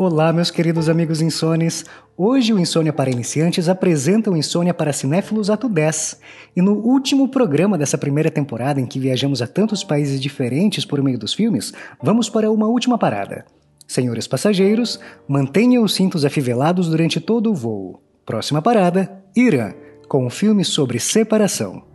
Olá, meus queridos amigos insones. Hoje o Insônia para Iniciantes apresenta o Insônia para Cinéfilos Ato 10. E no último programa dessa primeira temporada, em que viajamos a tantos países diferentes por meio dos filmes, vamos para uma última parada. Senhores passageiros, mantenham os cintos afivelados durante todo o voo. Próxima parada, Irã, com um filme sobre separação.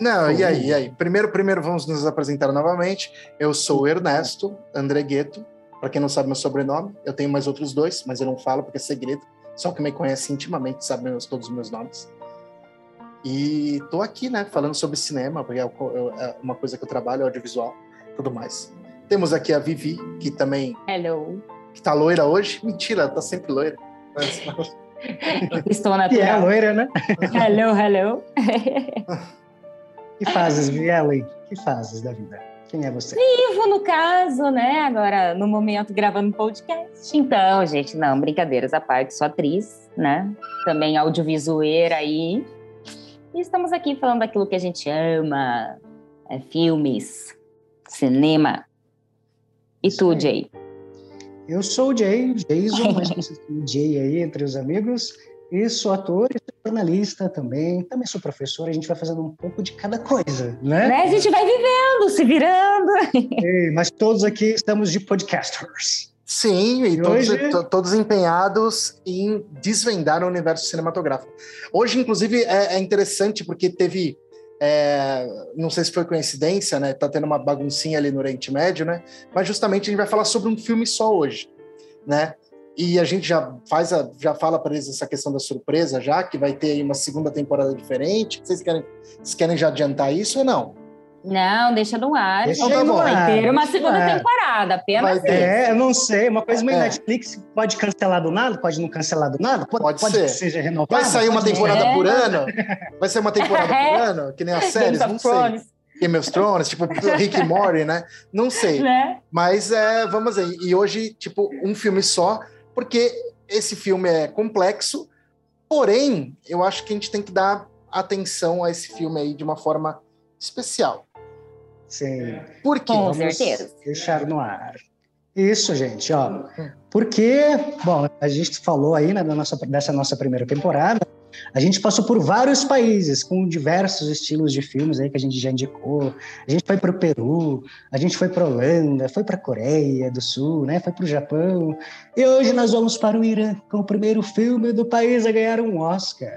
Não, e aí, e aí? Primeiro, primeiro vamos nos apresentar novamente. Eu sou o Ernesto Andregueto. Para quem não sabe meu sobrenome, eu tenho mais outros dois, mas eu não falo porque é segredo. Só quem me conhece intimamente sabe meus, todos os meus nomes. E tô aqui, né, falando sobre cinema, porque é, é uma coisa que eu trabalho, audiovisual, tudo mais. Temos aqui a Vivi, que também. Hello. Que tá loira hoje. Mentira, tá sempre loira. Mas... Estou natural. Que é loira, né? Hello, hello. que fazes, Vielen? Que fazes da vida? Quem é você? Vivo, no caso, né? Agora, no momento, gravando podcast. Então, gente, não, brincadeiras à parte, sou atriz, né? Também audiovisueira aí. E estamos aqui falando daquilo que a gente ama, é, filmes, cinema. E tu, Jay? Eu sou o Jay, Jason, mas o Jay aí entre os amigos. E sou ator e jornalista também. Também sou professor. A gente vai fazendo um pouco de cada coisa, né? né? A gente vai vivendo, se virando. Ei, mas todos aqui estamos de podcasters. Sim, e, e todos, hoje... todos, empenhados em desvendar o universo cinematográfico. Hoje, inclusive, é, é interessante porque teve. É, não sei se foi coincidência, né? Tá tendo uma baguncinha ali no Oriente Médio, né? Mas justamente a gente vai falar sobre um filme só hoje, né? E a gente já faz a, já fala para eles essa questão da surpresa, já que vai ter uma segunda temporada diferente. Vocês querem, vocês querem já adiantar isso ou não? Não, deixa no ar. Deixa gente. no vai ar, ter uma segunda temporada, apenas vai, É, eu não sei. Uma coisa meio é. Netflix pode cancelar do nada, pode não cancelar do nada, pode, pode, pode ser. que seja renovado. Vai sair uma temporada é. por ano? Vai ser uma temporada por ano? Que nem as séries? Não sei. Game of Thrones, tipo Rick e Morty, né? Não sei. Né? Mas é, vamos aí. E hoje, tipo, um filme só, porque esse filme é complexo, porém, eu acho que a gente tem que dar atenção a esse filme aí de uma forma especial. Sim. Por quê? Com Vamos certeza. deixar no ar. Isso, gente, ó. Porque, bom, a gente falou aí né, da nossa, dessa nossa primeira temporada, a gente passou por vários países com diversos estilos de filmes aí que a gente já indicou. A gente foi para o Peru, a gente foi para Holanda, foi para a Coreia do Sul, né? Foi para o Japão. E hoje nós vamos para o Irã com o primeiro filme do país a ganhar um Oscar.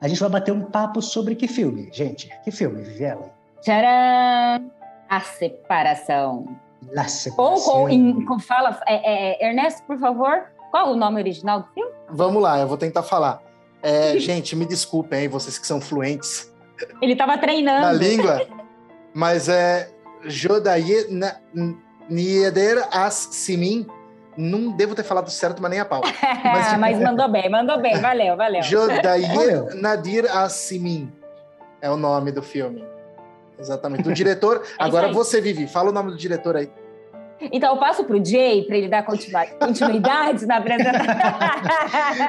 A gente vai bater um papo sobre que filme, gente? Que filme, Viviela? Tcharam! A separação. La separação. Ou com, em, com fala, é, é, Ernesto, por favor, qual o nome original do filme? Vamos lá, eu vou tentar falar. É, gente, me desculpem aí, vocês que são fluentes. Ele estava treinando. Na língua, mas é Jodaye Nieder As Simin. Não devo ter falado certo, mas nem a pau. Mas, mas mandou bem, mandou bem, valeu, valeu. Jodaye Nadir As Simin é o nome do filme. Exatamente. Do diretor. É Agora você, Vivi, fala o nome do diretor aí. Então, eu passo para o Jay para ele dar continuidade na apresentação.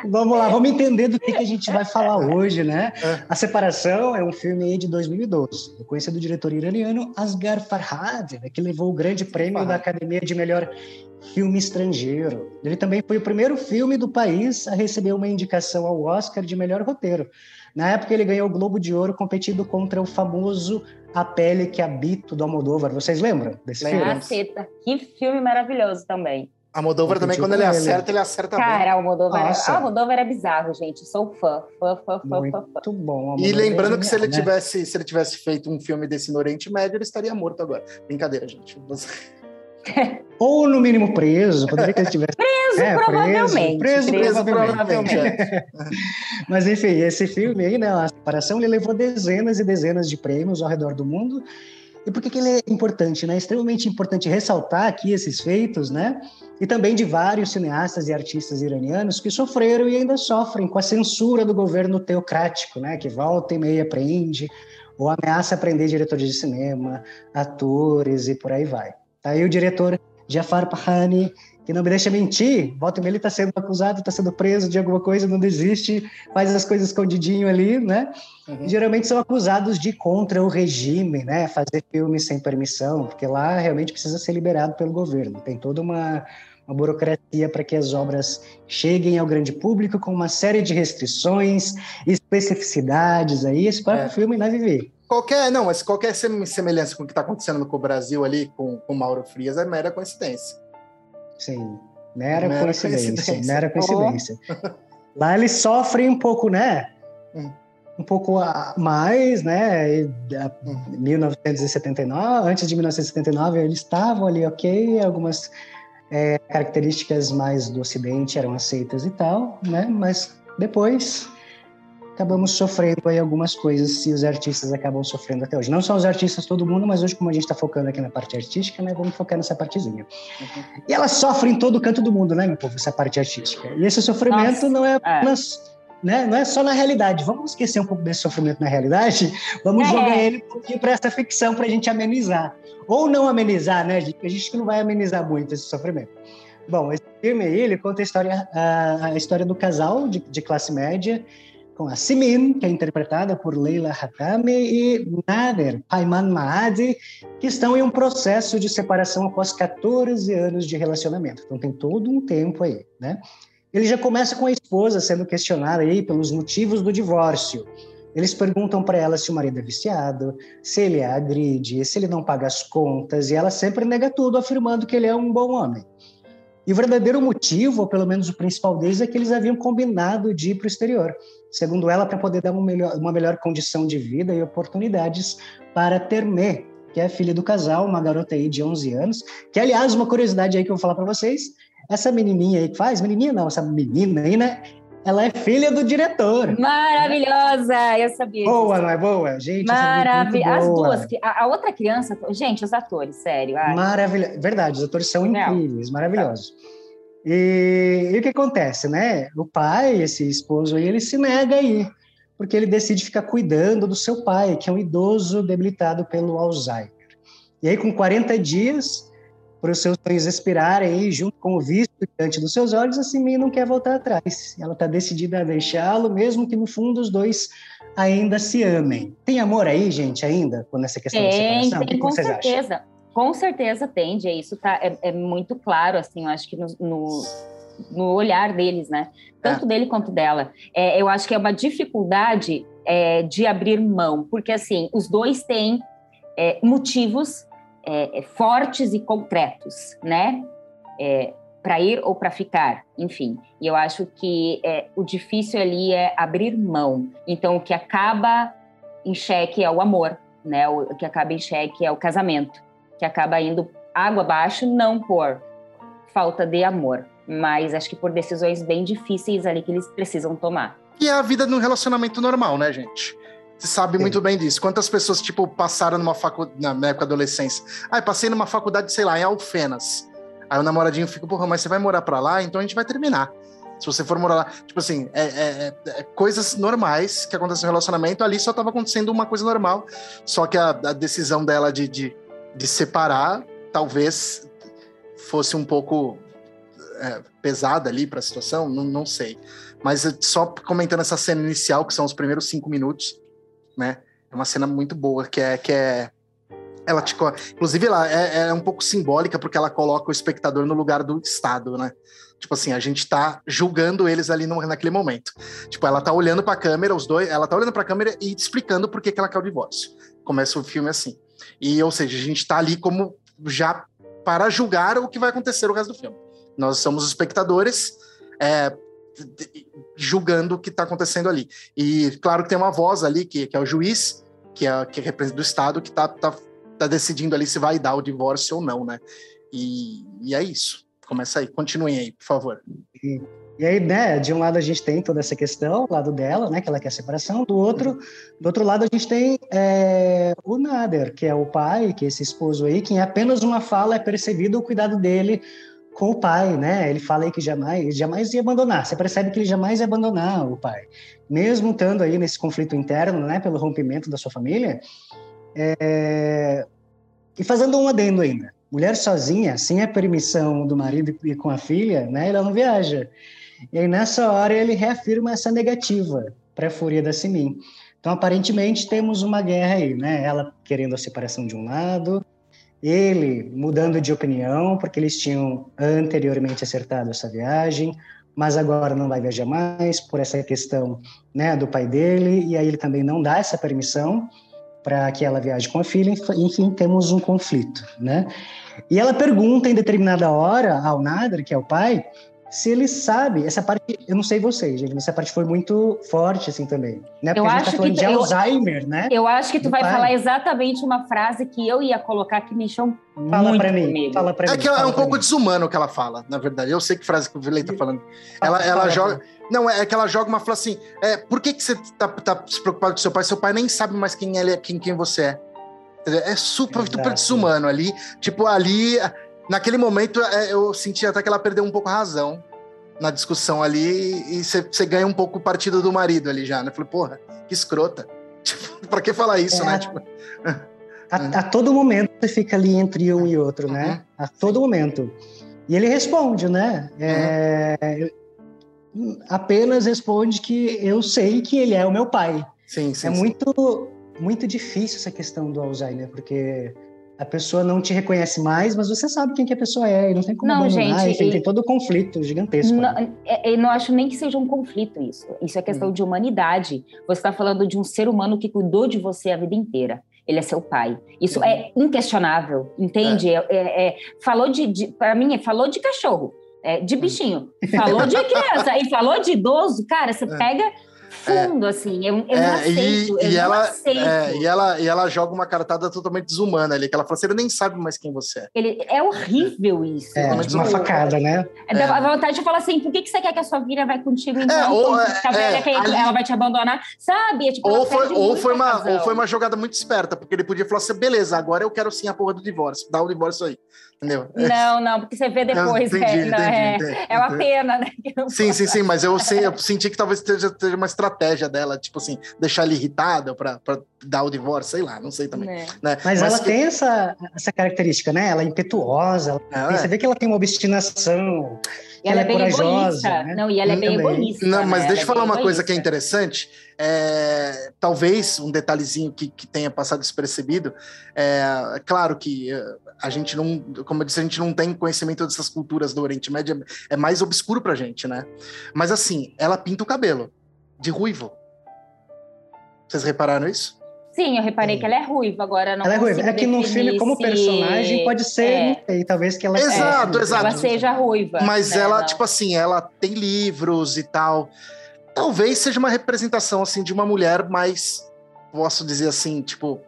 vamos lá, vamos entender do que, que a gente vai falar hoje, né? É. A Separação é um filme de 2012, do conhecido diretor iraniano Asghar Farhad, né, que levou o grande prêmio Farhad. da Academia de Melhor Filme Estrangeiro. Ele também foi o primeiro filme do país a receber uma indicação ao Oscar de melhor roteiro. Na época, ele ganhou o Globo de Ouro competindo contra o famoso A Pele que Habito do Almodóvar. Vocês lembram desse filme? Caceta. Que filme maravilhoso também. A Moldova também, quando ele acerta, ele acerta Cara, bem. Cara, o Moldova, era bizarro, gente. Sou fã, fã, fã, fã, Muito fã. Muito bom. E lembrando que se ele, tivesse, se ele tivesse feito um filme desse no Oriente Médio, ele estaria morto agora. Brincadeira, gente. Ou no mínimo preso, poderia que ele tivesse. Preso, é, provavelmente. Preso, preso, preso provavelmente. provavelmente. Mas enfim, esse filme aí, né, a separação, ele levou dezenas e dezenas de prêmios ao redor do mundo. E por que, que ele é importante? Né? É extremamente importante ressaltar aqui esses feitos, né? E também de vários cineastas e artistas iranianos que sofreram e ainda sofrem com a censura do governo teocrático, né? Que volta e meia prende ou ameaça prender diretores de cinema, atores e por aí vai. Aí o diretor Jafar Pahani, que não me deixa mentir, volta e meia ele está sendo acusado, está sendo preso de alguma coisa, não desiste, faz as coisas escondidinho ali, né? Uhum. Geralmente são acusados de contra o regime, né? Fazer filmes sem permissão, porque lá realmente precisa ser liberado pelo governo. Tem toda uma, uma burocracia para que as obras cheguem ao grande público com uma série de restrições, especificidades aí. Esse próprio é. filme vai viver. Qualquer, não, mas qualquer semelhança com o que está acontecendo com o Brasil ali, com o Mauro Frias, é mera coincidência. Sim, mera, mera coincidência, coincidência, mera coincidência. Oh. Lá eles sofrem um pouco, né? Hum. Um pouco mais, né? Hum. 1979, antes de 1979, eles estavam ali, ok, algumas é, características mais do Ocidente eram aceitas e tal, né? Mas depois acabamos sofrendo aí algumas coisas e os artistas acabam sofrendo até hoje. Não só os artistas, todo mundo, mas hoje, como a gente está focando aqui na parte artística, né, vamos focar nessa partezinha. Uhum. E ela sofre em todo canto do mundo, né, meu povo, essa parte artística. E esse sofrimento Nossa, não é, é. apenas. É. Né? Não é só na realidade. Vamos esquecer um pouco desse sofrimento na realidade. Vamos é. jogar ele um pouquinho para essa ficção para a gente amenizar. Ou não amenizar, né, gente? A gente não vai amenizar muito esse sofrimento. Bom, esse filme aí, ele conta a história, a, a história do casal de, de classe média com a Simin, que é interpretada por Leila Hatami, e Nader Paiman Maadi, que estão em um processo de separação após 14 anos de relacionamento. Então tem todo um tempo aí, né? Ele já começa com a esposa sendo questionada aí pelos motivos do divórcio. Eles perguntam para ela se o marido é viciado, se ele a agride, se ele não paga as contas, e ela sempre nega tudo, afirmando que ele é um bom homem. E o verdadeiro motivo, ou pelo menos o principal deles, é que eles haviam combinado de ir para o exterior segundo ela, para poder dar uma melhor, uma melhor condição de vida e oportunidades para Termé, que é filha do casal, uma garota aí de 11 anos, que, aliás, uma curiosidade aí que eu vou falar para vocês, essa menininha aí que faz, menininha não, essa menina aí, né, ela é filha do diretor. Maravilhosa, eu sabia. Boa, não é boa? Gente, Maravilhosa. As duas. A, a, outra criança, gente, os atores, sério. Maravilhoso. Verdade, os atores são incríveis, maravilhosos. E, e, o que acontece, né? O pai, esse esposo aí, ele se nega aí, porque ele decide ficar cuidando do seu pai, que é um idoso debilitado pelo Alzheimer. E aí, com 40 dias, para os seus sonhos expirarem aí, junto com o visto diante dos seus olhos, a Simin não quer voltar atrás. Ela está decidida a deixá-lo, mesmo que no fundo os dois ainda se amem. Tem amor aí, gente, ainda, com essa questão tem, da separação? Tem, que com certeza. Com certeza tende, isso tá, é, é muito claro, assim, eu acho que no, no, no olhar deles, né? Tanto é. dele quanto dela. É, eu acho que é uma dificuldade é, de abrir mão, porque, assim, os dois têm é, motivos é, fortes e concretos, né? para ir ou para ficar, enfim. E eu acho que o difícil ali é abrir mão. Então, o que acaba em xeque é o amor, né? O que acaba em xeque é o casamento que acaba indo água abaixo, não por falta de amor, mas acho que por decisões bem difíceis ali que eles precisam tomar. E é a vida no relacionamento normal, né, gente? Você sabe Sim. muito bem disso. Quantas pessoas, tipo, passaram numa faculdade, na época da adolescência? Ah, passei numa faculdade, sei lá, em Alfenas. Aí o namoradinho fica, porra, mas você vai morar pra lá? Então a gente vai terminar. Se você for morar lá, tipo assim, é, é, é, é coisas normais que acontecem no relacionamento, ali só tava acontecendo uma coisa normal, só que a, a decisão dela de, de de separar, talvez fosse um pouco é, pesada ali para a situação, não, não sei. Mas só comentando essa cena inicial, que são os primeiros cinco minutos, né? É uma cena muito boa, que é. Que é ela te, inclusive, ela é, é um pouco simbólica, porque ela coloca o espectador no lugar do Estado, né? Tipo assim, a gente tá julgando eles ali no, naquele momento. Tipo, ela tá olhando para a câmera, os dois, ela tá olhando para a câmera e explicando por que, que ela quer o divórcio. Começa o filme assim. E, ou seja, a gente está ali como já para julgar o que vai acontecer o resto do filme. Nós somos espectadores é, julgando o que está acontecendo ali. E claro que tem uma voz ali, que, que é o juiz, que é que representa do Estado, que está tá, tá decidindo ali se vai dar o divórcio ou não, né? E, e é isso. Começa aí, continuem aí, por favor. E aí, né, de um lado a gente tem toda essa questão, o lado dela, né, que ela quer separação, do outro, do outro lado a gente tem é, o Nader, que é o pai, que é esse esposo aí, que em apenas uma fala é percebido o cuidado dele com o pai, né? Ele fala aí que jamais, jamais ia abandonar. Você percebe que ele jamais ia abandonar o pai, mesmo estando aí nesse conflito interno, né, pelo rompimento da sua família. É... E fazendo um adendo ainda, mulher sozinha, sem a permissão do marido e com a filha, né, ela não viaja. E aí, nessa hora, ele reafirma essa negativa para a fúria da Simin. Então, aparentemente, temos uma guerra aí, né? Ela querendo a separação de um lado, ele mudando de opinião, porque eles tinham anteriormente acertado essa viagem, mas agora não vai viajar mais por essa questão né, do pai dele, e aí ele também não dá essa permissão para que ela viaje com a filha, enfim, temos um conflito, né? E ela pergunta em determinada hora ao Nader, que é o pai, se ele sabe, essa parte, eu não sei vocês, gente, mas essa parte foi muito forte, assim, também. Né? Porque eu a gente tá acho tá falando que, de eu, Alzheimer, né? Eu acho que tu vai pai. falar exatamente uma frase que eu ia colocar que me chama Fala muito pra mim, comigo. fala pra é mim. Que é um pouco mim. desumano o que ela fala, na verdade. Eu sei que frase que o Vilei tá falando. Ela, fala, ela fala, joga... Não, é que ela joga uma frase assim, é, por que, que você tá, tá se preocupado com seu pai? Seu pai nem sabe mais quem, ele é, quem, quem você é. É super, super desumano ali. Tipo, ali, naquele momento, é, eu senti até que ela perdeu um pouco a razão na discussão ali e você ganha um pouco o partido do marido ali já, né? Falei, porra, que escrota. Tipo, pra que falar isso, né? é, né? Tipo... A, a, todo momento você fica ali entre um e outro, né? Uhum. A todo momento. E ele responde, né? É, uhum. Apenas responde que eu sei que ele é o meu pai. Sim, sim. É sim. muito, muito difícil essa questão do Alzheimer, porque a pessoa não te reconhece mais, mas você sabe quem que a pessoa é, e não tem como não, abandonar, gente, e... tem todo o conflito gigantesco. Não, eu é, é, não acho nem que seja um conflito isso. Isso é questão hum. de humanidade. Você está falando de um ser humano que cuidou de você a vida inteira. Ele é seu pai. Isso hum. é inquestionável, entende? É. É, é falou de, de para mim, falou de cachorro, de bichinho, falou de criança e falou de idoso. Cara, você pega fundo, é, assim. Eu, eu é, não aceito. E, eu e não ela, aceito. É, e, ela, e ela joga uma cartada totalmente desumana ali, que ela fala assim: ele nem sabe mais quem você é. Ele, é horrível isso. É, uma facada, né? É, dá vontade de falar assim: por que, que você quer que a sua filha vai contigo então? É, ou, é, é, ali... ela vai te abandonar, sabe? Tipo, ou, foi, ou, foi uma, ou foi uma jogada muito esperta, porque ele podia falar assim: beleza, agora eu quero sim a porra do divórcio, dá o divórcio aí. Entendeu? Não, não, porque você vê depois. Entendi, é, entendi, é, entendi, é uma pena, né? Sim, sim, sim, mas eu, eu senti que talvez esteja, uma estratégia dela, tipo assim, deixar ele irritado para dar o divórcio, sei lá, não sei também. É. Né? Mas, mas, ela que... tem essa, essa característica, né? Ela é impetuosa, ela tem, é. você vê que ela tem uma obstinação. E ela, ela é, é bem corajosa. Né? Não, e ela é bem egoísta. Não, mas né? deixa eu falar uma egoísta. coisa que é interessante. É, talvez um detalhezinho que, que tenha passado despercebido. É, claro que eh, a gente não, como eu disse, a gente não tem conhecimento dessas culturas do Oriente Médio, é mais obscuro pra gente, né? Mas assim, ela pinta o cabelo de ruivo. Vocês repararam isso? Sim, eu reparei que ela é ruiva, agora não Ela é ruiva. É que no filme, como personagem, pode ser, é. não talvez que ela Exato, é, exato. Ela seja ruiva. Mas né, ela, não. tipo assim, ela tem livros e tal. Talvez seja uma representação, assim, de uma mulher mais, posso dizer assim, tipo,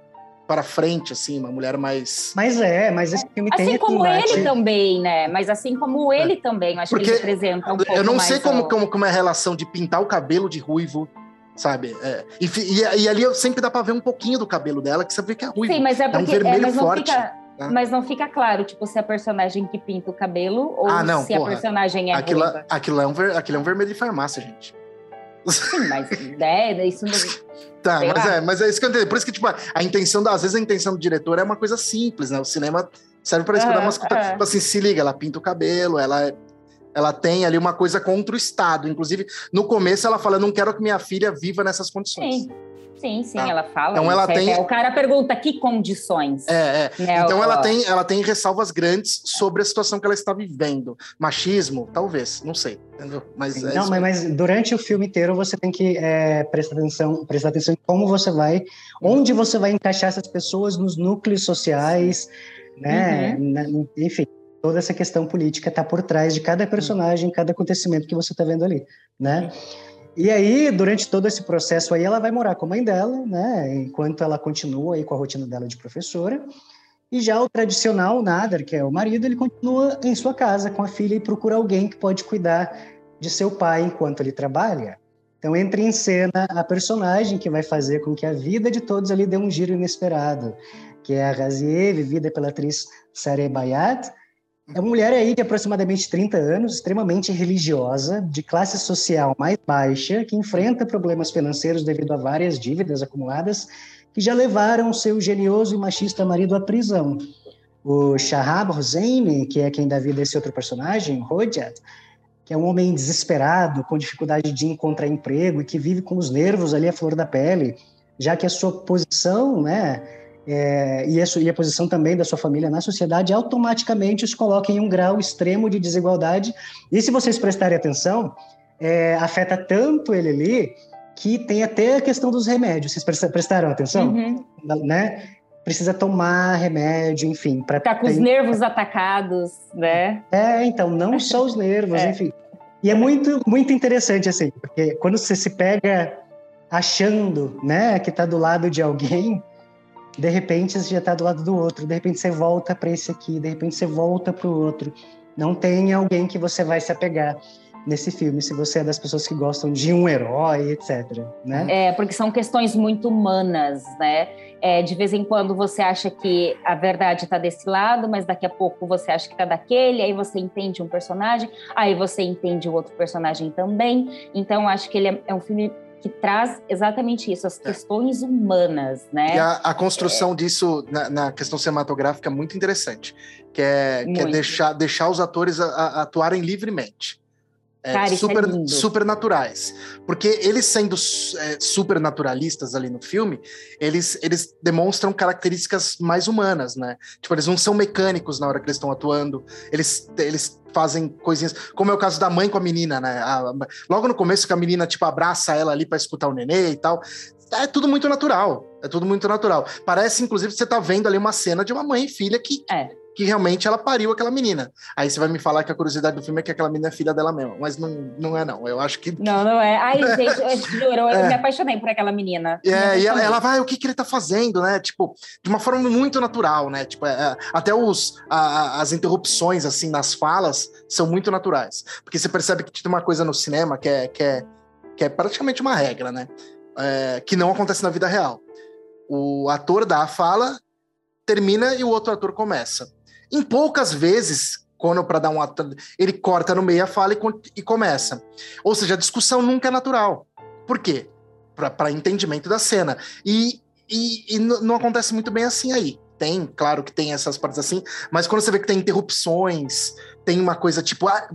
para frente, assim, uma mulher mais. Mas é, mas esse filme assim tem. Assim como ele também, né? Mas assim como ele é. também, acho Porque que ele representa um pouco. Eu não sei como, como, como é a relação de pintar o cabelo de ruivo sabe? É, e, e, e, ali sempre dá para ver um pouquinho do cabelo dela, que você vê que é ruivo. Sim, mas é porque é um vermelho é, forte. Fica, né? Mas não fica claro, tipo, se é a personagem que pinta o cabelo ou ah, não, se porra. a personagem é aquilo, ruiva. Aquilo é, um ver, aquilo é um vermelho de farmácia, gente. Sim, mas é, isso não... Tá, mas é, mas é isso que eu entendi. Por isso que, tipo, a intenção, às vezes a intenção do diretor é uma coisa simples, né? O cinema serve para escutar umas coisas. Tipo assim, se liga, ela pinta o cabelo, ela é ela tem ali uma coisa contra o Estado. Inclusive, no começo ela fala: não quero que minha filha viva nessas condições. Sim. Sim, sim, tá? ela fala. Então ela tem. É, o cara pergunta que condições. É, é. Né, então o... ela tem, ela tem ressalvas grandes sobre a situação que ela está vivendo. Machismo, talvez, não sei. Entendeu? Mas é não, mas, mas, durante o filme inteiro você tem que é, prestar atenção, prestar atenção em como você vai, onde você vai encaixar essas pessoas nos núcleos sociais, né? Uhum. Enfim toda essa questão política está por trás de cada personagem, cada acontecimento que você está vendo ali, né? E aí, durante todo esse processo aí, ela vai morar com a mãe dela, né? Enquanto ela continua aí com a rotina dela de professora. E já o tradicional Nader, que é o marido, ele continua em sua casa com a filha e procura alguém que pode cuidar de seu pai enquanto ele trabalha. Então entra em cena a personagem que vai fazer com que a vida de todos ali dê um giro inesperado, que é a Razier, vivida pela atriz Sareh Bayat, é uma mulher aí de aproximadamente 30 anos, extremamente religiosa, de classe social mais baixa, que enfrenta problemas financeiros devido a várias dívidas acumuladas que já levaram seu genioso e machista marido à prisão. o Shahab Hosseini, que é quem dá vida a esse outro personagem, Rojat, que é um homem desesperado, com dificuldade de encontrar emprego e que vive com os nervos ali à flor da pele, já que a sua posição, né, é, e, a, e, a, posição também da sua família na sociedade automaticamente os coloca em um grau extremo de desigualdade. E se vocês prestarem atenção, é, afeta tanto ele ali que tem até a questão dos remédios. Vocês prestaram atenção? Uhum. Né? Precisa tomar remédio, enfim. Para tá com os nervos atacados, né? É, então, não só os nervos, é. enfim. E é muito, muito interessante, assim, porque quando você se pega achando, né, que está do lado de alguém, de repente você já está do lado do outro, de repente você volta para esse aqui, de repente você volta para o outro. Não tem alguém que você vai se apegar nesse filme, se você é das pessoas que gostam de um herói, etc. Né? É, porque são questões muito humanas, né? É, de vez em quando você acha que a verdade está desse lado, mas daqui a pouco você acha que está daquele, aí você entende um personagem, aí você entende o outro personagem também. Então, acho que ele é, é um filme que traz exatamente isso, as é. questões é. humanas, né? E a, a construção é. disso na, na, questão cinematográfica é muito interessante, que é, que é deixar, deixar os atores a, a atuarem livremente. É, Cara, super, é super naturais. Porque eles sendo é, super naturalistas ali no filme, eles, eles demonstram características mais humanas, né? Tipo, eles não são mecânicos na hora que eles estão atuando, eles, eles fazem coisinhas, como é o caso da mãe com a menina, né? A, logo no começo que a menina, tipo, abraça ela ali para escutar o nenê e tal. É tudo muito natural. É tudo muito natural. Parece, inclusive, que você tá vendo ali uma cena de uma mãe e filha que é que realmente ela pariu aquela menina. Aí você vai me falar que a curiosidade do filme é que aquela menina é filha dela mesma, mas não, não é não. Eu acho que Não, não é. Ai, gente, eu juro, eu é. me apaixonei por aquela menina. É, e ela, ela, vai, o que que ele tá fazendo, né? Tipo, de uma forma muito natural, né? Tipo, é, até os a, as interrupções assim nas falas são muito naturais, porque você percebe que tem uma coisa no cinema que é que é, que é praticamente uma regra, né? É, que não acontece na vida real. O ator dá a fala, termina e o outro ator começa. Em poucas vezes, quando para dar um ato, ele corta no meio a fala e, e começa. Ou seja, a discussão nunca é natural. Por quê? Para entendimento da cena. E, e, e não acontece muito bem assim aí. Tem, claro que tem essas partes assim, mas quando você vê que tem interrupções, tem uma coisa tipo, ah,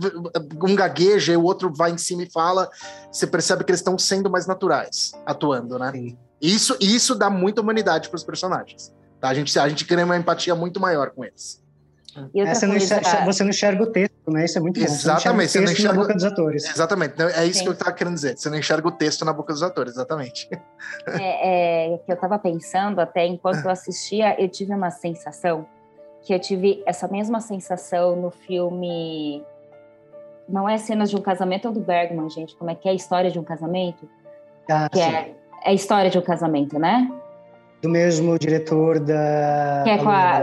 um gagueja e o outro vai em cima e fala, você percebe que eles estão sendo mais naturais, atuando, né? Sim. Isso, isso dá muita humanidade para os personagens. Tá? A, gente, a gente cria uma empatia muito maior com eles. É, você, não enxerga, você, não enxerga, o texto, né? Isso é muito bom. Exatamente. Você não enxerga, você não enxerga na boca dos atores. Exatamente. Então, é isso Sim. que eu estava querendo dizer. Você não enxerga o texto na boca dos atores, exatamente. É, é que eu estava pensando até enquanto eu assistia, eu tive uma sensação que eu tive essa mesma sensação no filme. Não é cenas de um casamento, é do Bergman, gente. Como é que é a história de um casamento? Ah, que é, é a história de um casamento, né? Do mesmo diretor da. Que é com a,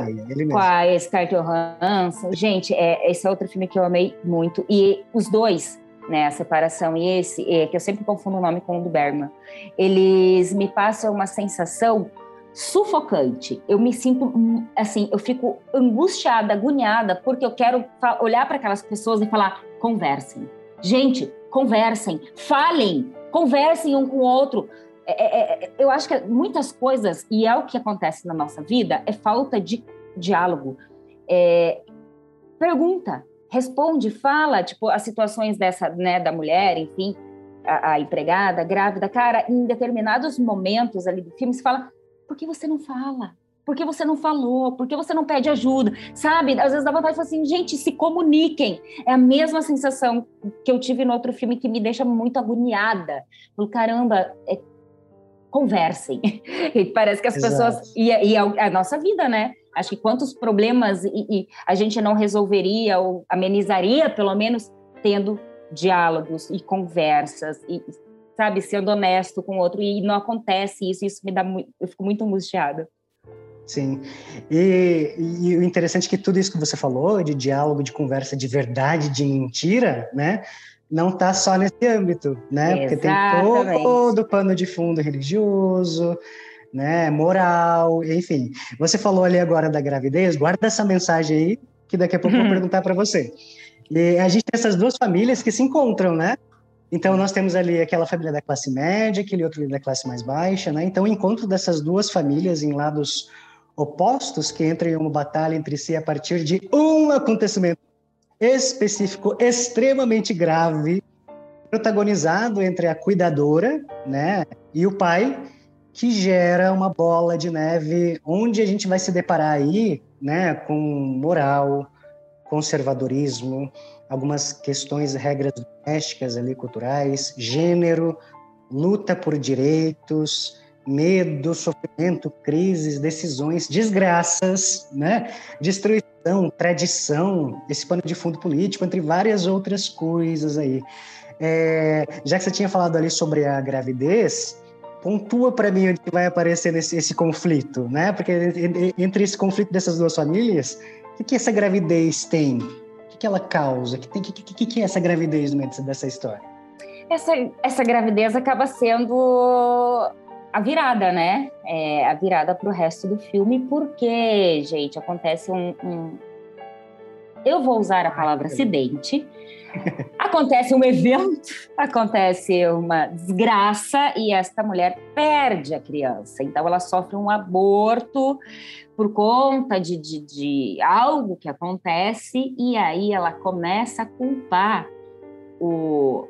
com a Scarlett Johansson. Gente, é, esse é outro filme que eu amei muito. E os dois, né, a separação e esse, é, que eu sempre confundo o nome com o do Bergman, eles me passam uma sensação sufocante. Eu me sinto assim, eu fico angustiada, agoniada, porque eu quero olhar para aquelas pessoas e falar: conversem. Gente, conversem, falem, conversem um com o outro é, é, é, eu acho que muitas coisas, e é o que acontece na nossa vida, é falta de diálogo. É, pergunta, responde, fala, tipo, as situações dessa, né, da mulher, enfim, a, a, empregada, grávida, cara, em determinados momentos ali do filme, se fala, por que você não fala? Por que você não falou? Por que você não pede ajuda? Sabe? Às vezes dá vontade de falar assim, gente, se comuniquem. É a mesma sensação que eu tive no outro filme que me deixa muito agoniada. Falo, caramba, é, conversem. E parece que as Exato. pessoas. E, e a, a, nossa vida, né? Acho que quantos problemas e, e a gente não resolveria ou amenizaria, pelo menos, tendo diálogos e conversas e sabe sendo honesto com o outro e não acontece isso isso me dá muito, eu fico muito angustiada sim e, e, o interessante é que tudo isso que você falou de diálogo de conversa de verdade de mentira né não está só nesse âmbito, né? Exatamente. Porque tem todo o pano de fundo religioso, né, moral, enfim. Você falou ali agora da gravidez, guarda essa mensagem aí, que daqui a pouco eu vou perguntar para você. E a gente tem essas duas famílias que se encontram, né? Então nós temos ali aquela família da classe média, aquele outro da classe mais baixa, né? Então o encontro dessas duas famílias em lados opostos que entram em uma batalha entre si a partir de um acontecimento específico, extremamente grave, protagonizado entre a cuidadora, né, e o pai, que gera uma bola de neve onde a gente vai se deparar aí, né, com moral, conservadorismo, algumas questões, regras domésticas ali, culturais, gênero, luta por direitos, medo, sofrimento, crises, decisões, desgraças, né? Destruição, tradição, esse pano de fundo político, entre várias outras coisas aí. É, já que você tinha falado ali sobre a gravidez, pontua para mim onde vai aparecer nesse, esse conflito, né? Porque entre esse conflito dessas duas famílias, o que, que essa gravidez tem? O que, que ela causa? O que, que, que, é essa gravidez no meio dessa história? Essa, essa gravidez acaba sendo a virada, né? É, a virada para o resto do filme, porque, gente, acontece um, um, Eu vou usar a palavra acidente. Acontece um evento, acontece uma desgraça e esta mulher perde a criança. Então, ela sofre um aborto por conta de, de, de algo que acontece e aí ela começa a culpar o,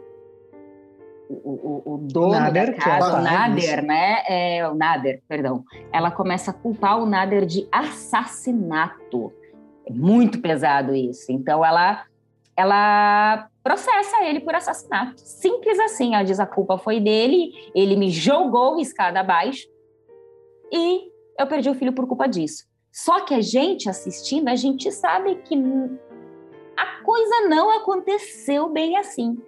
o, o, o dono Nader, da casa, é o Nader, né? É, o Nader, perdão. Ela começa a culpar o Nader de assassinato. É muito pesado isso. Então ela ela processa ele por assassinato. Simples assim. Ela diz a culpa foi dele, ele me jogou escada abaixo e eu perdi o filho por culpa disso. Só que a gente assistindo, a gente sabe que a coisa não aconteceu bem assim.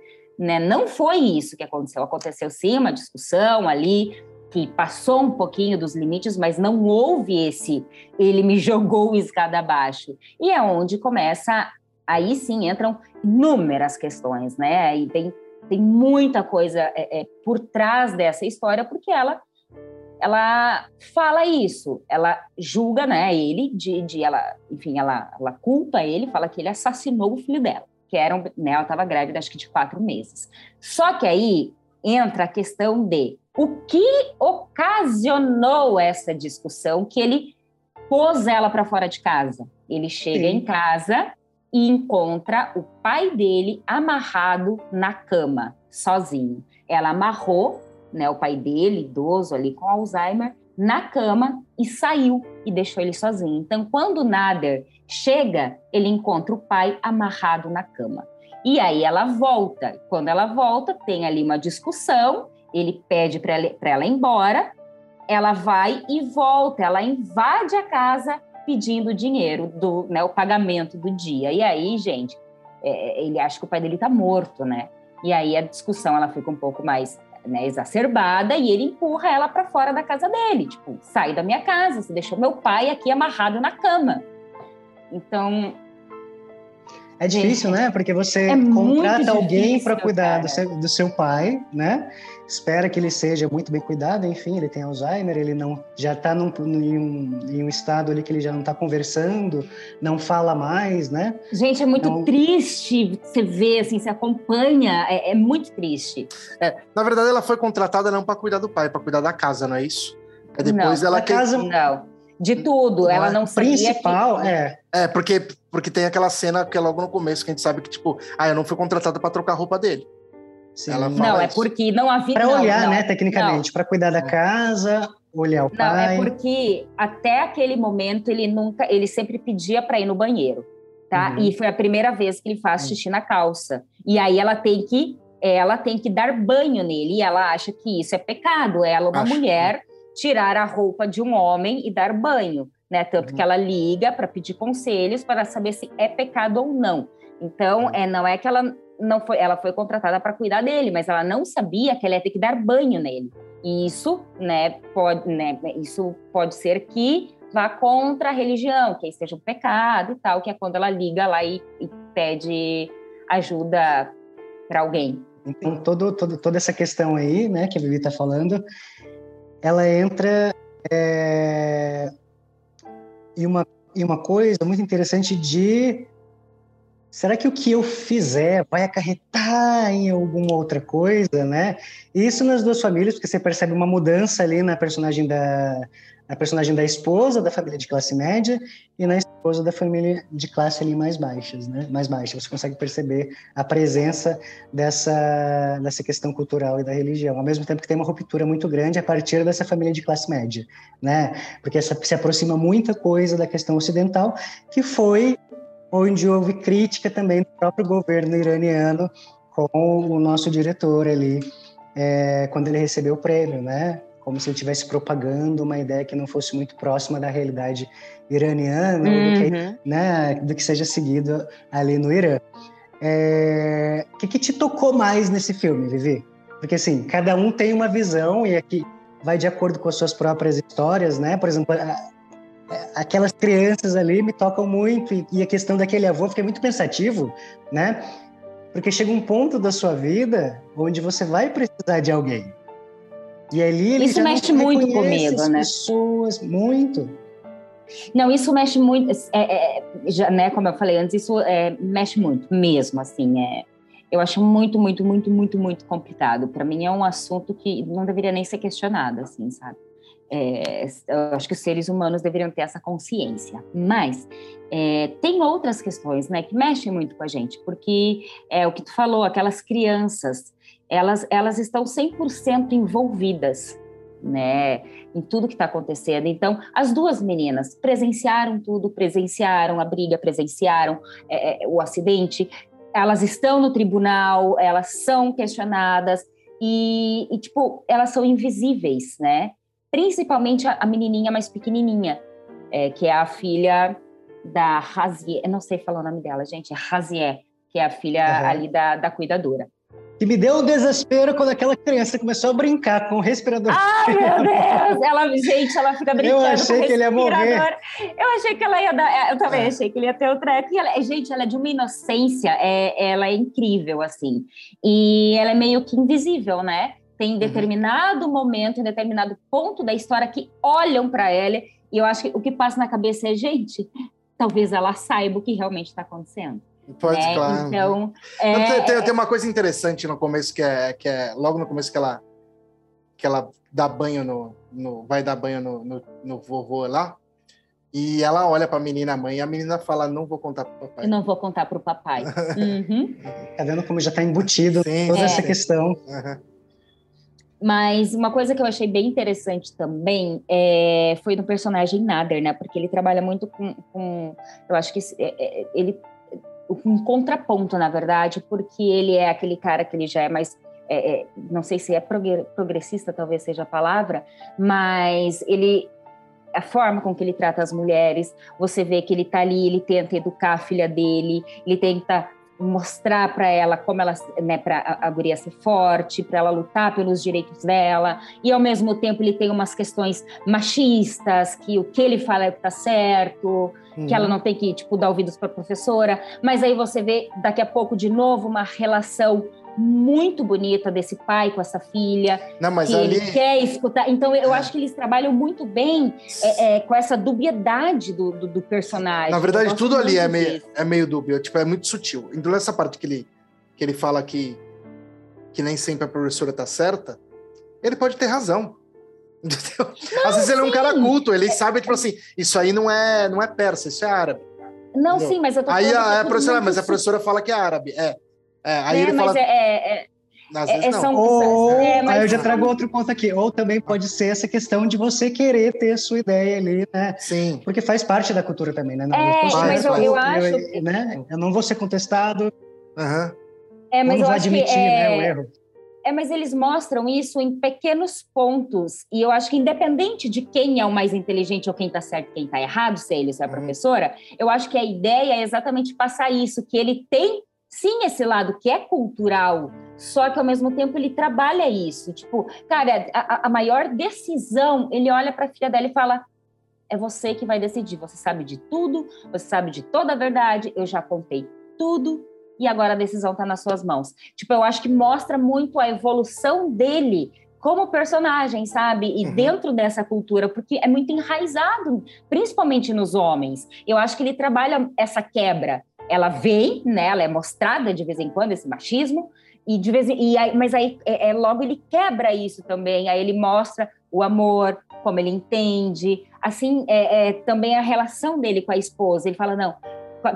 Né? Não foi isso que aconteceu. Aconteceu sim uma discussão ali que passou um pouquinho dos limites, mas não houve esse ele me jogou escada abaixo. E é onde começa, aí sim entram inúmeras questões, né? E tem, tem muita coisa é, é, por trás dessa história, porque ela ela fala isso, ela julga, né, ele de, de ela, enfim, ela, ela culpa ele, fala que ele assassinou o filho dela que eram, né, ela estava grávida acho que de quatro meses. Só que aí entra a questão de o que ocasionou essa discussão que ele pôs ela para fora de casa. Ele chega Sim. em casa e encontra o pai dele amarrado na cama, sozinho. Ela amarrou, né, o pai dele, idoso ali com Alzheimer, na cama e saiu e deixou ele sozinho. Então, quando Nader chega, ele encontra o pai amarrado na cama. E aí ela volta. Quando ela volta, tem ali uma discussão, ele pede para ela, ir embora, ela vai e volta, ela invade a casa pedindo dinheiro, do, né, o pagamento do dia. E aí, gente, é, ele acha que o pai dele está morto, né? E aí a discussão ela fica um pouco mais né, exacerbada e ele empurra ela para fora da casa dele, tipo, sai da minha casa, você deixou meu pai aqui amarrado na cama. Então, é difícil, né? Porque você é contrata alguém para cuidar do seu, do seu, pai, né? Espera que ele seja muito bem cuidado, enfim, ele tem Alzheimer, ele não já está em, um, em um estado ali que ele já não está conversando, não fala mais, né? Gente, é muito então... triste você ver, assim, se acompanha, é, é muito triste. É, na verdade, ela foi contratada não para cuidar do pai, para cuidar da casa, não é isso? É depois não, ela a casa não de tudo. Não, ela não sabia principal, que... é. É, porque, porque tem aquela cena que é logo no começo que a gente sabe que, tipo, ah, eu não fui contratada para trocar a roupa dele. não, é porque não havia. Para olhar, não, né, tecnicamente, para cuidar da casa, olhar o pai. Não, é porque até aquele momento ele nunca, ele sempre pedia para ir no banheiro, tá? Uhum. E foi a primeira vez que ele faz xixi na calça. E aí ela tem que ela tem que dar banho nele e ela acha que isso é pecado. Ela, uma Acho. mulher, tirar a roupa de um homem e dar banho, né? Tanto uhum. que ela liga para pedir conselhos para saber se é pecado ou não. Então, uhum. é, não é que ela não foi, ela foi contratada para cuidar dele, mas ela não sabia que ela ia ter que dar banho nele. E isso, né, pode, né, isso pode ser que vá contra a religião, que seja um pecado e tal, que é quando ela liga lá e, e pede ajuda para alguém. Então, todo, todo, toda essa questão aí, né, que a Vivi está falando, ela entra é, em, uma, em uma coisa muito interessante de será que o que eu fizer vai acarretar em alguma outra coisa, né? Isso nas duas famílias, porque você percebe uma mudança ali na personagem da na personagem da esposa da família de classe média e na esposa da família de classe ali mais baixas, né? Mais baixa. Você consegue perceber a presença dessa dessa questão cultural e da religião, ao mesmo tempo que tem uma ruptura muito grande a partir dessa família de classe média, né? Porque essa, se aproxima muita coisa da questão ocidental, que foi onde houve crítica também do próprio governo iraniano com o nosso diretor ali, é, quando ele recebeu o prêmio, né? Como se ele estivesse propagando uma ideia que não fosse muito próxima da realidade iraniana, uhum. do, que, uhum. né, do que seja seguido ali no Irã. É, o que, que te tocou mais nesse filme, Vivi? Porque assim, cada um tem uma visão e aqui vai de acordo com as suas próprias histórias, né? Por exemplo, aquelas crianças ali me tocam muito e, e a questão daquele avô fica muito pensativo, né? Porque chega um ponto da sua vida onde você vai precisar de alguém. E ali ele isso mexe muito comigo, né? Pessoas muito. Não, isso mexe muito, é, é, já, né? Como eu falei antes, isso é, mexe muito, mesmo assim. É, eu acho muito, muito, muito, muito, muito complicado. Para mim é um assunto que não deveria nem ser questionado, assim, sabe? É, eu acho que os seres humanos deveriam ter essa consciência. Mas é, tem outras questões, né, que mexem muito com a gente, porque é o que tu falou, aquelas crianças, elas, elas estão 100% envolvidas, né, em tudo que está acontecendo. Então, as duas meninas presenciaram tudo, presenciaram a briga, presenciaram é, é o acidente, elas estão no tribunal, elas são questionadas e, e tipo, elas são invisíveis, né? principalmente a, a menininha mais pequenininha, é, que é a filha da Razier, eu não sei falar o nome dela, gente, é Razier, que é a filha uhum. ali da, da cuidadora. E me deu um desespero quando aquela criança começou a brincar com o respirador. Ai, meu Deus! Ela, gente, ela fica brincando. Eu achei que ele ia morrer. Eu achei que ela ia dar. Eu também é. achei que ele ia ter o treco. E ela, gente, ela é de uma inocência, é, ela é incrível, assim. E ela é meio que invisível, né? tem uhum. determinado uhum. momento, em determinado ponto da história que olham para ela e eu acho que o que passa na cabeça é, gente, talvez ela saiba o que realmente está acontecendo. Pode, é, claro. Então, é, tem, tem, tem, uma coisa interessante no começo que é, que é logo no começo que ela que ela dá banho no, no vai dar banho no, no, no vovô lá e ela olha para a menina, a mãe, e a menina fala: Não vou contar para o papai. Não vou contar para o papai. uhum. Tá vendo como já está embutido Sim, toda é. essa questão. Uhum. Mas uma coisa que eu achei bem interessante também é, foi no personagem Nader, né? Porque ele trabalha muito com. com eu acho que é, é, ele. Um contraponto, na verdade, porque ele é aquele cara que ele já é mais. É, é não sei se é progressista, talvez seja a palavra, mas ele a forma com que ele trata as mulheres, você vê que ele está ali, ele tenta educar a filha dele, ele tenta mostrar para ela como ela, né, para a guria ser forte, para ela lutar pelos direitos dela, e ao mesmo tempo ele tem umas questões machistas, que o que ele fala é que tá certo, uhum. que ela uhum. não tem que, tipo, dar ouvidos para a professora, mas aí você vê daqui a pouco de novo uma relação muito bonita desse pai com essa filha. Não, mas que ali... ele quer escutar. Então, eu é. acho que eles trabalham muito bem é, é, com essa dubiedade do, do, do personagem. Na verdade, tudo ali é meio, é meio dúbio, tipo, é muito sutil. Então, essa parte que ele, que ele fala que, que nem sempre a professora tá certa, ele pode ter razão. Entendeu? Não, Às vezes sim. ele é um cara culto, ele sabe, tipo assim, isso aí não é, não é persa, isso é árabe. Não, entendeu? sim, mas eu tô Aí a, a professora, mas a professora fala que é árabe. É. É, aí é, ele fala... é, é, é, é são, ou, é, aí eu já trago outro ponto aqui. Ou também pode ser essa questão de você querer ter a sua ideia ali, né? Sim. Porque faz parte da cultura também, né? Não, é, mas eu, eu, acho... Eu, né? eu não vou ser contestado. Uhum. É, mas eu vou admitir né, o erro. É, mas eles mostram isso em pequenos pontos. E eu acho que, independente de quem é o mais inteligente ou quem está certo e quem está errado, se é ele ou se é a uhum. professora, eu acho que a ideia é exatamente passar isso, que ele tem sim esse lado que é cultural, só que ao mesmo tempo ele trabalha isso. Tipo, cara, a, a maior decisão, ele olha para a filha dela e fala: é você que vai decidir. Você sabe de tudo, você sabe de toda a verdade, eu já contei tudo e agora a decisão está nas suas mãos. Tipo, eu acho que mostra muito a evolução dele como personagem, sabe? E uhum. dentro dessa cultura, porque é muito enraizado, principalmente nos homens. Eu acho que ele trabalha essa quebra ela vem, né? Ela é mostrada de vez em quando esse machismo e de vez em, e aí, mas aí é, é, logo ele quebra isso também. Aí ele mostra o amor, como ele entende, assim é, é também a relação dele com a esposa. Ele fala não,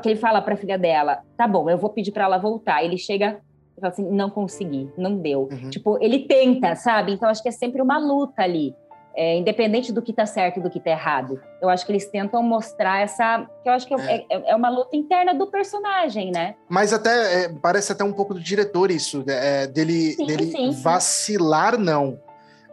que ele fala para a filha dela, tá bom, eu vou pedir para ela voltar. Ele chega e fala assim, não consegui, não deu. Uhum. Tipo, ele tenta, sabe? Então acho que é sempre uma luta ali é, independente do que está certo e do que está errado. Eu acho que eles tentam mostrar essa. que eu acho que é, é, é uma luta interna do personagem, né? Mas até é, parece até um pouco do diretor isso, né? é, dele, sim, dele sim, vacilar, não.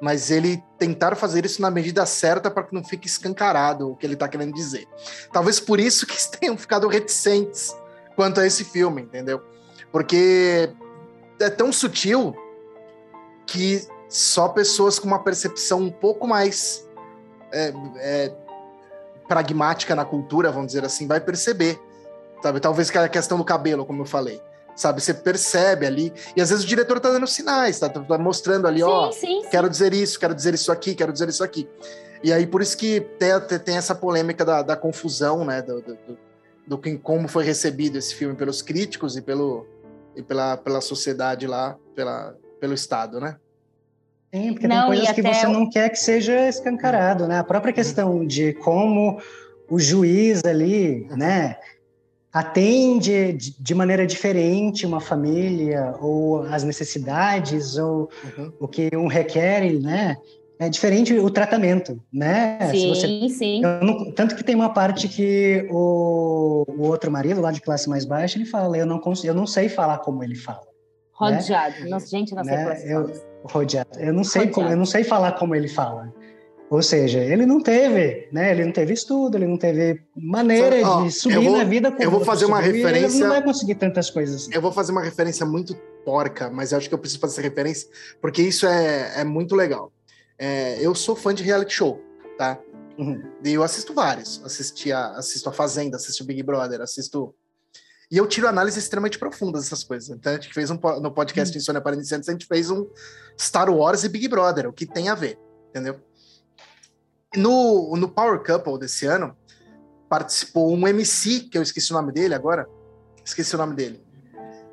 Mas ele tentar fazer isso na medida certa para que não fique escancarado o que ele está querendo dizer. Talvez por isso que tenham ficado reticentes quanto a esse filme, entendeu? Porque é tão sutil que só pessoas com uma percepção um pouco mais é, é, pragmática na cultura, vamos dizer assim, vai perceber. Sabe? Talvez a questão do cabelo, como eu falei. Sabe, você percebe ali, e às vezes o diretor tá dando sinais, tá, tá mostrando ali, sim, ó, sim, quero sim. dizer isso, quero dizer isso aqui, quero dizer isso aqui. E aí, por isso que tem, tem essa polêmica da, da confusão, né, do, do, do, do, como foi recebido esse filme pelos críticos e, pelo, e pela, pela sociedade lá, pela, pelo Estado, né? Sim, porque não, tem coisas que você não quer que seja escancarado, né? A própria questão de como o juiz ali, né, atende de maneira diferente uma família ou as necessidades ou uhum. o que um requer, né? É diferente o tratamento, né? Sim, você, sim. Não, tanto que tem uma parte que o, o, outro marido, lá de classe mais baixa, ele fala: Eu não, consigo, eu não sei falar como ele fala. Rodeado. Né? Nossa, gente, não sei né? eu, rodeado. Eu não sei como, eu não sei falar como ele fala. Ou seja, ele não teve, né? Ele não teve estudo, ele não teve maneira de subir vou, na vida. eu vou fazer uma referência. Ele não vai conseguir tantas coisas. Assim. Eu vou fazer uma referência muito porca, mas eu acho que eu preciso fazer essa referência porque isso é, é muito legal. É, eu sou fã de reality show, tá? Uhum. E eu assisto vários. Assisti a, assisto a Fazenda, assisto o Big Brother, assisto e eu tiro análises extremamente profundas dessas coisas. Então, a gente fez um no podcast hum. Insônia para Iniciantes, a gente fez um Star Wars e Big Brother, o que tem a ver, entendeu? No, no Power Couple desse ano, participou um MC, que eu esqueci o nome dele agora, esqueci o nome dele.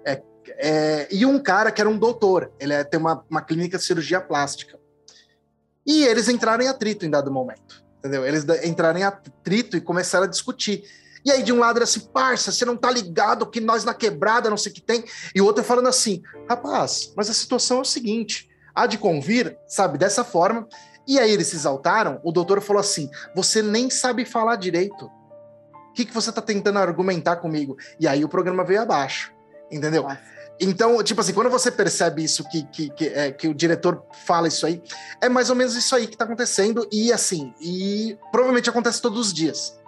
É, é, e um cara que era um doutor, ele é, tem uma, uma clínica de cirurgia plástica. E eles entraram em atrito em dado momento, entendeu? Eles entraram em atrito e começaram a discutir. E aí, de um lado era assim, parça, você não tá ligado que nós na quebrada, não sei o que tem. E o outro falando assim, rapaz, mas a situação é o seguinte: há de convir, sabe, dessa forma. E aí eles se exaltaram, o doutor falou assim: você nem sabe falar direito. O que, que você tá tentando argumentar comigo? E aí o programa veio abaixo, entendeu? Nossa. Então, tipo assim, quando você percebe isso, que, que, que, é, que, o diretor fala isso aí, é mais ou menos isso aí que tá acontecendo, e assim, e provavelmente acontece todos os dias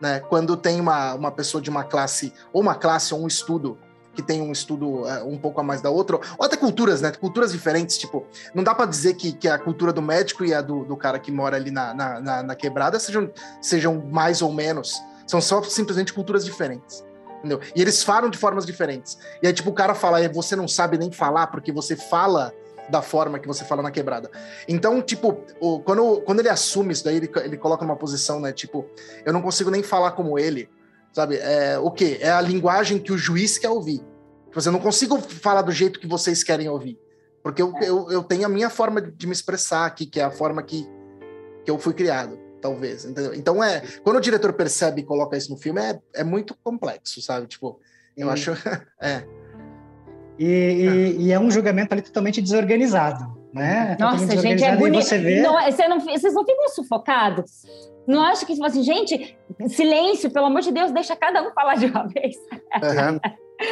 né? Quando tem uma, uma pessoa de uma classe, ou uma classe, ou um estudo que tem um estudo é, um pouco a mais da outra, ou até culturas, né? Culturas diferentes, tipo, não dá para dizer que, que a cultura do médico e a do, do cara que mora ali na, na, na, na quebrada sejam, sejam mais ou menos. São só simplesmente culturas diferentes. Entendeu? E eles falam de formas diferentes. E aí, tipo, o cara fala, você não sabe nem falar porque você fala da forma que você fala na quebrada. Então, tipo, o, quando, quando ele assume isso daí, ele, ele coloca numa posição, né? Tipo, eu não consigo nem falar como ele, sabe? É, o quê? É a linguagem que o juiz quer ouvir. Tipo, eu não consigo falar do jeito que vocês querem ouvir. Porque eu, eu, eu tenho a minha forma de me expressar aqui, que é a forma que, que eu fui criado, talvez. Entendeu? Então, é, quando o diretor percebe e coloca isso no filme, é, é muito complexo, sabe? Tipo, eu acho. é. E, e, e, é um julgamento ali totalmente desorganizado, né? Nossa, gente, é bonito. Você vê... não, você não, vocês não ficam sufocados? Não acho que, tipo assim, gente, silêncio, pelo amor de Deus, deixa cada um falar de uma vez. Uhum.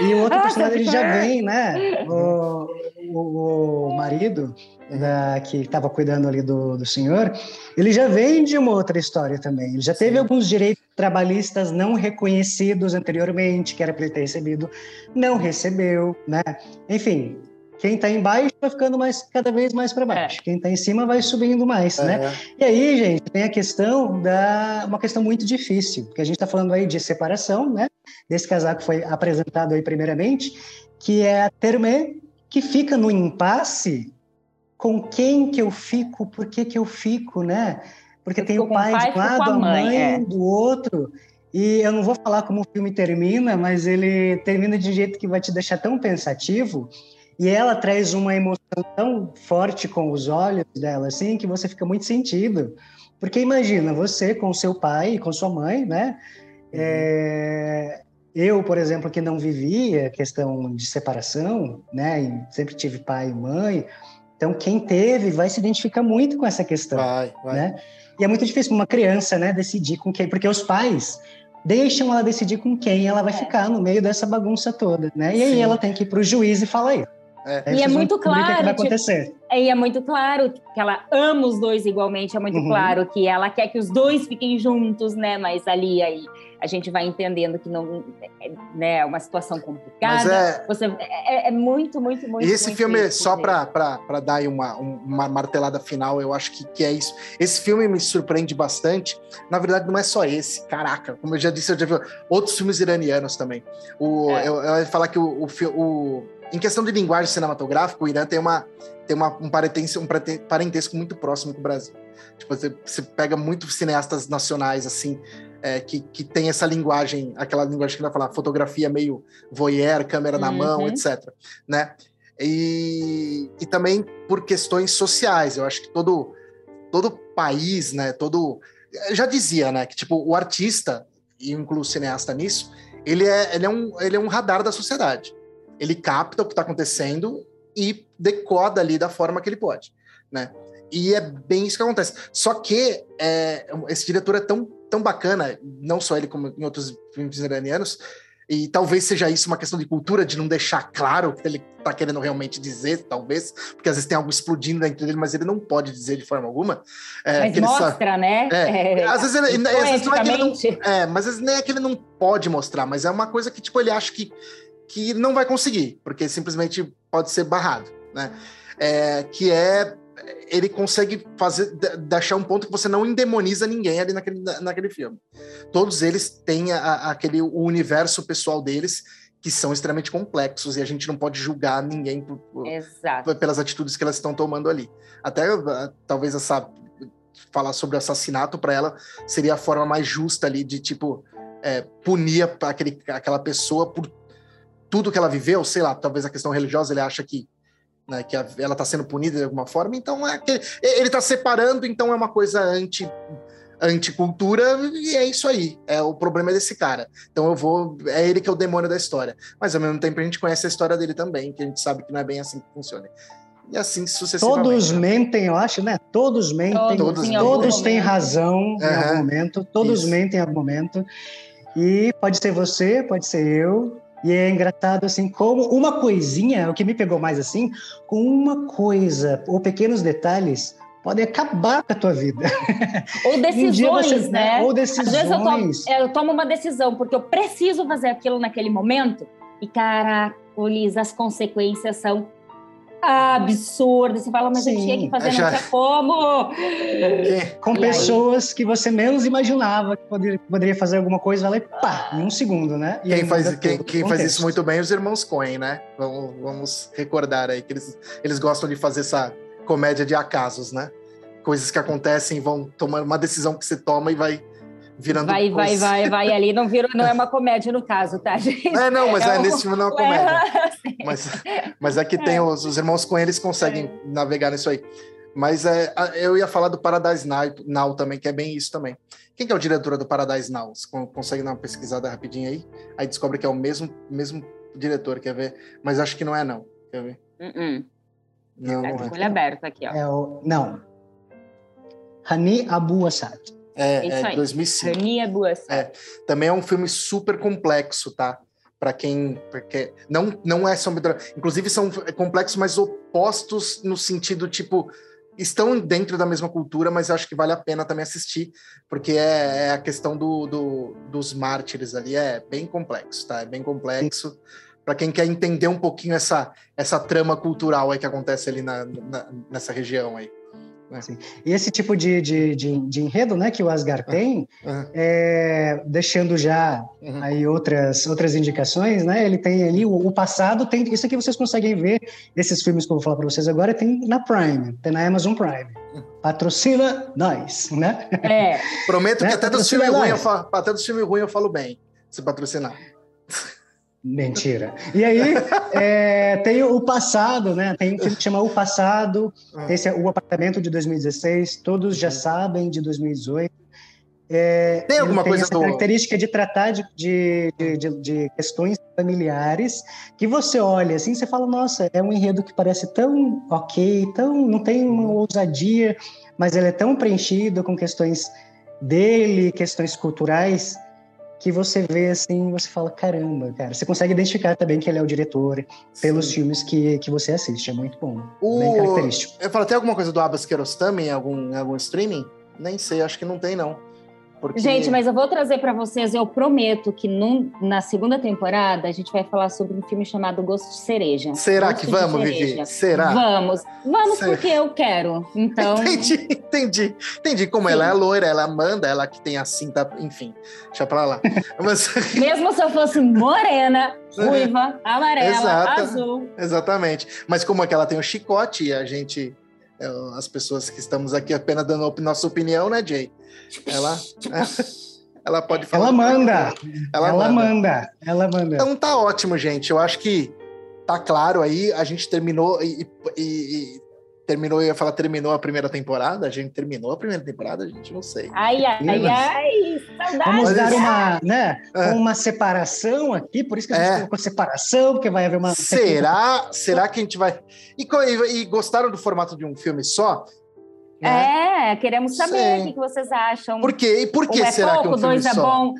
E o outro personagem ele já vem, né? O, o, o marido da, que estava cuidando ali do, do senhor, ele já vem de uma outra história também. Ele já teve Sim. alguns direitos trabalhistas não reconhecidos anteriormente, que era para ele ter recebido, não recebeu, né? Enfim, quem está embaixo vai ficando mais cada vez mais para baixo. É. Quem está em cima vai subindo mais, né? é. né? E aí, gente, tem a questão da uma questão muito difícil, porque a gente está falando aí de separação, né? Desse casal que foi apresentado aí primeiramente, que é a Termé, que fica no impasse com quem que eu fico, por que que eu fico, né? Porque eu tem o pai, pai de um lado, a mãe, mãe é. do outro. E eu não vou falar como o filme termina, mas ele termina de um jeito que vai te deixar tão pensativo. E ela traz uma emoção tão forte com os olhos dela, assim, que você fica muito sentido. Porque imagina, você com seu pai e com sua mãe, né? Uhum. É... Eu, por exemplo, que não vivia questão de separação, né? E sempre tive pai e mãe. Então, quem teve vai se identificar muito com essa questão, vai, vai. né? E é muito difícil para uma criança, né, decidir com quem, porque os pais deixam ela decidir com quem ela vai é. ficar no meio dessa bagunça toda, né? E aí ela tem que ir para o juiz e falar isso. É. E é muito claro. Que vai tipo, acontecer. Tipo, e é muito claro que ela ama os dois igualmente. É muito uhum. claro que ela quer que os dois fiquem juntos, né? Mas ali aí a gente vai entendendo que não né, é uma situação complicada. É, Você, é, é, muito, muito, muito. E esse muito filme, só para dar aí uma, uma martelada final, eu acho que, que é isso. Esse filme me surpreende bastante. Na verdade, não é só esse. Caraca, como eu já disse, eu já vi outros filmes iranianos também. O, é. eu, eu ia falar que o, o, o em questão de linguagem cinematográfica, o Irã tem, uma, tem uma, um, parentesco, um parentesco muito próximo com o Brasil. Tipo, você, você pega muitos cineastas nacionais, assim, é, que, que tem essa linguagem, aquela linguagem que vai falar, fotografia meio voyeur, câmera na uhum. mão, etc. Né? E, e também por questões sociais. Eu acho que todo, todo país, né, todo... Já dizia, né, que tipo, o artista, e incluo o cineasta nisso, ele é, ele, é um, ele é um radar da sociedade ele capta o que está acontecendo e decoda ali da forma que ele pode, né? E é bem isso que acontece. Só que é, esse diretor é tão, tão bacana, não só ele como em outros filmes iranianos, e talvez seja isso uma questão de cultura, de não deixar claro o que ele está querendo realmente dizer, talvez, porque às vezes tem algo explodindo dentro dele, mas ele não pode dizer de forma alguma. É, mas mostra, sabe, né? É, é, às vezes ele, às vezes não é que ele não, é, mas às vezes nem é que ele não pode mostrar, mas é uma coisa que tipo ele acha que que não vai conseguir, porque simplesmente pode ser barrado, né? É, que é ele consegue fazer deixar um ponto que você não endemoniza ninguém ali naquele, naquele filme. Todos eles têm a, aquele o universo pessoal deles que são extremamente complexos e a gente não pode julgar ninguém por, por, pelas atitudes que elas estão tomando ali. Até talvez essa falar sobre assassinato para ela seria a forma mais justa ali de tipo é, punir aquele, aquela pessoa por tudo que ela viveu, sei lá, talvez a questão religiosa, ele acha que, né, que a, ela está sendo punida de alguma forma, então é que, ele está separando, então é uma coisa anti anticultura e é isso aí. É o problema desse cara. Então eu vou, é ele que é o demônio da história. Mas ao mesmo tempo a gente conhece a história dele também, que a gente sabe que não é bem assim que funciona. E assim sucessivamente. Todos mentem, eu acho, né? Todos mentem, todos, todos têm razão uhum. em algum momento, todos isso. mentem em algum momento. E pode ser você, pode ser eu, e é engraçado, assim, como uma coisinha, o que me pegou mais assim, com uma coisa ou pequenos detalhes podem acabar com a tua vida. Ou decisões, você, né? Ou decisões. Às vezes eu tomo, eu tomo uma decisão porque eu preciso fazer aquilo naquele momento e, caraca, as consequências são absurda. Você fala, mas Sim, eu tinha que fazer, já... não tinha como. É, com e pessoas aí? que você menos imaginava que poderia, poderia fazer alguma coisa, ela pá, em um segundo, né? E quem faz, quem, quem faz isso muito bem é os irmãos Coen, né? Vamos, vamos recordar aí que eles, eles gostam de fazer essa comédia de acasos, né? Coisas que acontecem, vão tomar uma decisão que você toma e vai virando vai vai vai vai ali não virou não é uma comédia no caso tá gente? É não mas é, é nesse filme não é uma comédia. é, mas mas é que tem os, os irmãos com eles conseguem é. navegar nisso aí. Mas é, eu ia falar do Paradise Now também que é bem isso também. Quem que é o diretor do Paradise Now? Você consegue dar uma pesquisada rapidinho aí? Aí descobre que é o mesmo mesmo diretor quer ver? Mas acho que não é não quer ver? Uh -uh. não, tá não é. aberto aqui ó. É o, não. Hani Abu Assad é, é, é 2005. É, também é um filme super complexo, tá? Para quem. Porque não, não é sobre. Inclusive, são complexos, mas opostos no sentido, tipo. Estão dentro da mesma cultura, mas acho que vale a pena também assistir, porque é, é a questão do, do, dos mártires ali, é bem complexo, tá? É bem complexo. Para quem quer entender um pouquinho essa, essa trama cultural aí que acontece ali na, na nessa região aí. É. E esse tipo de, de, de, de, enredo né, que o Asgard tem, uhum. é, deixando já uhum. aí outras, outras indicações, né? Ele tem ali o, o, passado, tem isso aqui vocês conseguem ver, esses filmes que eu vou falar para vocês agora, tem na Prime, tem na Amazon Prime. Patrocina nós, né? É. Prometo que né? até, dos filmes ruins eu falo, até dos filmes ruins eu falo bem, se patrocinar. Mentira. E aí, é, tem o passado, né? Tem um filme que chama O Passado, ah. esse é o apartamento de 2016, todos já sabem de 2018. É, tem alguma tem coisa essa do... característica de tratar de, de, de, de, questões familiares que você olha assim, você fala, nossa, é um enredo que parece tão ok, tão não tem uma ousadia, mas ele é tão preenchido com questões dele, questões culturais que você vê assim, você fala, caramba, cara. Você consegue identificar também que ele é o diretor pelos Sim. filmes que, que você assiste. É muito bom. O... Bem característico. Eu falo, tem alguma coisa do Abbas Kiarostami em algum, em algum streaming? Nem sei, acho que não tem, não. Porque... Gente, mas eu vou trazer para vocês, eu prometo que num, na segunda temporada a gente vai falar sobre um filme chamado Gosto de Cereja. Será Gosto que vamos, Vivi? Será? Vamos. Vamos Será? porque eu quero. Então. entendi, entendi. Entendi como Sim. ela é loira, ela manda, ela que tem a cinta, enfim, deixa pra lá. Mas... Mesmo se eu fosse morena, ruiva, amarela, Exata, azul. Exatamente. Mas como é que ela tem o chicote e a gente as pessoas que estamos aqui apenas dando a nossa opinião, né, Jay? Ela, ela pode falar. Ela manda. Ela, ela manda. manda. Ela manda. Então tá ótimo, gente. Eu acho que tá claro aí. A gente terminou e, e, terminou, eu ia falar, terminou a primeira temporada. A gente terminou a primeira temporada, a gente não sei. Ai, ai, ai, ai, saudade. Vamos dar uma, né, é. uma separação aqui, por isso que a gente é. colocou separação, porque vai haver uma. Será? Será que a gente vai. E, e, e gostaram do formato de um filme só? Né? É, queremos saber o que, vocês acham. Por quê? E por que um é será pouco, que um dois é bom?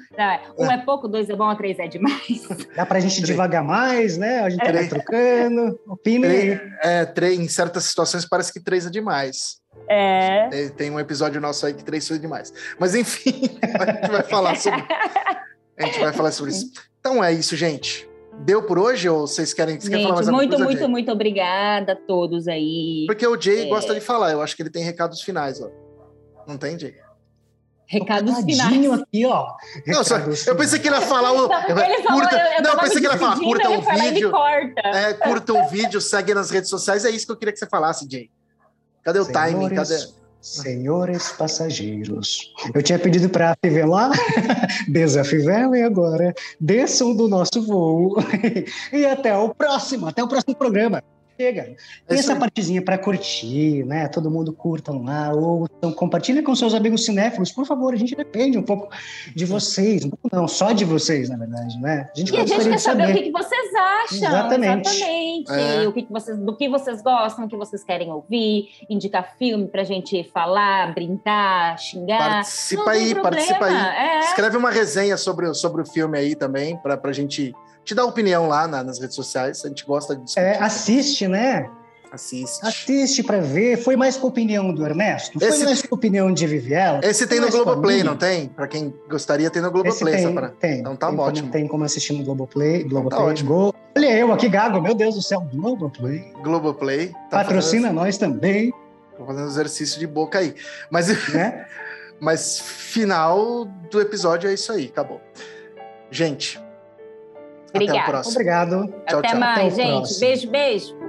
um é. é. pouco, dois é bom, três é demais. Dá pra gente devagar mais, né? A gente é. vai trocando. Opine aí. É, três, em certas situações parece que três é demais. É. Tem, tem um episódio nosso aí que três foi demais. Mas enfim, a gente vai falar sobre. A gente vai falar sobre isso. Então é isso, gente. Deu por hoje ou vocês querem, vocês querem falar mais muito, coisa, muito, Jay? muito obrigada a todos aí. Porque o Jay é... gosta de falar, eu acho que ele tem recados finais, ó. Não tem, Jay? Recados finais. aqui, ó. Não, só, eu pensei que ele ia falar o. Ele falou, curta, eu, eu não, eu pensei que ele ia falar, curta um vídeo. É, curta um vídeo, segue nas redes sociais. É isso que eu queria que você falasse, Jay. Cadê o Senhores, timing? Cadê? Senhores passageiros, eu tinha pedido para afivelar, desafivela e agora desçam do nosso voo e até o próximo, até o próximo programa. Chega. Tem essa partezinha para curtir, né? Todo mundo curtam lá, ou então compartilha com seus amigos cinéfilos, por favor. A gente depende um pouco de vocês, não só de vocês, na verdade, né? A gente e a gente quer saber, saber, o que, vocês acham, exatamente, exatamente. É. o que, vocês, do que vocês gostam, o que vocês querem ouvir, indicar filme para a gente falar, brincar, xingar. Participa aí, participa aí. É. Escreve uma resenha sobre, sobre o filme aí também, para a gente te dá opinião lá na, nas redes sociais, a gente gosta de discutir. É, assiste, né? Assiste. Assiste para ver. Foi mais com a opinião do Ernesto? Foi esse, mais com a opinião de Viviela? Esse tem no Globoplay, não tem? Para quem gostaria, tem no Globoplay. Tem, pra... tem. Então tá tem ótimo. Como, tem como assistir no Globoplay. Globoplay. Então tá ótimo. Go... Olha eu aqui, Gago. Meu Deus do céu. Globoplay. Globoplay. Tá Patrocina fazendo... nós também. Tô fazendo exercício de boca aí. Mas, né? mas final do episódio é isso aí. Acabou. Gente, Obrigada. Obrigado. Tchau, Até tchau. mais, Até gente. Próximo. Beijo, beijo.